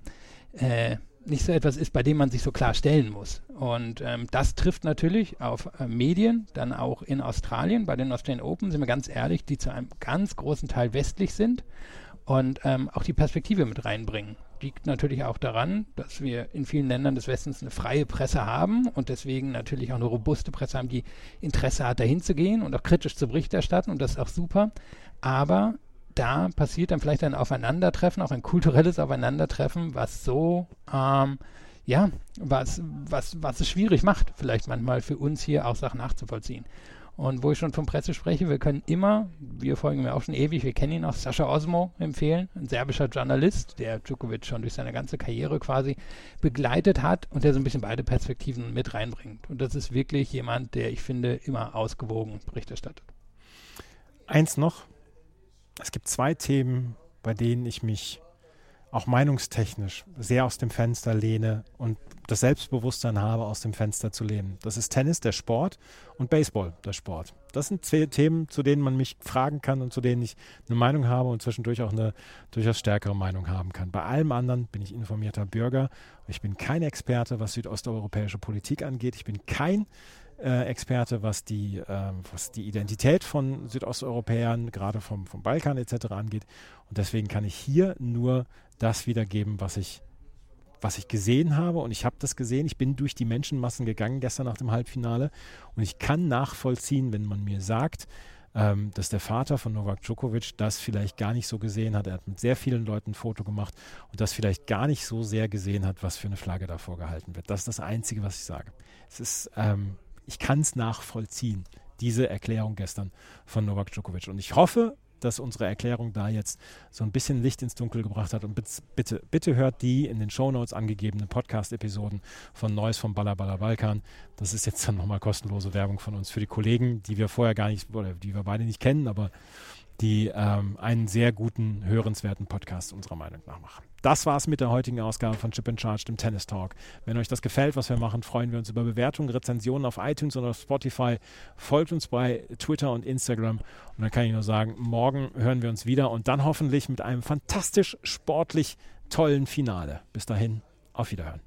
B: äh, nicht so etwas ist, bei dem man sich so klar stellen muss. Und ähm, das trifft natürlich auf äh, Medien, dann auch in Australien. Bei den Australian Open sind wir ganz ehrlich, die zu einem ganz großen Teil westlich sind und ähm, auch die Perspektive mit reinbringen. Liegt natürlich auch daran, dass wir in vielen Ländern des Westens eine freie Presse haben und deswegen natürlich auch eine robuste Presse haben, die Interesse hat, dahin zu gehen und auch kritisch zu Bericht erstatten und das ist auch super. Aber da passiert dann vielleicht ein Aufeinandertreffen, auch ein kulturelles Aufeinandertreffen, was so, ähm, ja, was, was, was es schwierig macht, vielleicht manchmal für uns hier auch Sachen nachzuvollziehen. Und wo ich schon von Presse spreche, wir können immer, wir folgen mir auch schon ewig, wir kennen ihn auch, Sascha Osmo empfehlen, ein serbischer Journalist, der Djokovic schon durch seine ganze Karriere quasi begleitet hat und der so ein bisschen beide Perspektiven mit reinbringt. Und das ist wirklich jemand, der, ich finde, immer ausgewogen Bericht erstattet.
A: Eins noch. Es gibt zwei Themen, bei denen ich mich auch meinungstechnisch sehr aus dem Fenster lehne und das Selbstbewusstsein habe, aus dem Fenster zu lehnen. Das ist Tennis, der Sport, und Baseball, der Sport. Das sind zwei Themen, zu denen man mich fragen kann und zu denen ich eine Meinung habe und zwischendurch auch eine durchaus stärkere Meinung haben kann. Bei allem anderen bin ich informierter Bürger. Ich bin kein Experte, was südosteuropäische Politik angeht. Ich bin kein äh, Experte, was die, äh, was die Identität von Südosteuropäern, gerade vom, vom Balkan etc. angeht. Und deswegen kann ich hier nur das wiedergeben, was ich, was ich gesehen habe. Und ich habe das gesehen. Ich bin durch die Menschenmassen gegangen gestern nach dem Halbfinale. Und ich kann nachvollziehen, wenn man mir sagt, ähm, dass der Vater von Novak Djokovic das vielleicht gar nicht so gesehen hat. Er hat mit sehr vielen Leuten ein Foto gemacht und das vielleicht gar nicht so sehr gesehen hat, was für eine Flagge davor gehalten wird. Das ist das Einzige, was ich sage. Es ist ähm, ich kann es nachvollziehen, diese Erklärung gestern von Novak Djokovic. Und ich hoffe, dass unsere Erklärung da jetzt so ein bisschen Licht ins Dunkel gebracht hat. Und bitte, bitte hört die in den Shownotes angegebenen Podcast-Episoden von Neues vom Baller Balkan. Das ist jetzt dann nochmal kostenlose Werbung von uns für die Kollegen, die wir vorher gar nicht, oder die wir beide nicht kennen, aber die ähm, einen sehr guten, hörenswerten Podcast unserer Meinung nach machen. Das war's mit der heutigen Ausgabe von Chip and Charge, dem Tennis Talk. Wenn euch das gefällt, was wir machen, freuen wir uns über Bewertungen, Rezensionen auf iTunes oder auf Spotify. Folgt uns bei Twitter und Instagram. Und dann kann ich nur sagen, morgen hören wir uns wieder und dann hoffentlich mit einem fantastisch sportlich tollen Finale. Bis dahin, auf Wiederhören.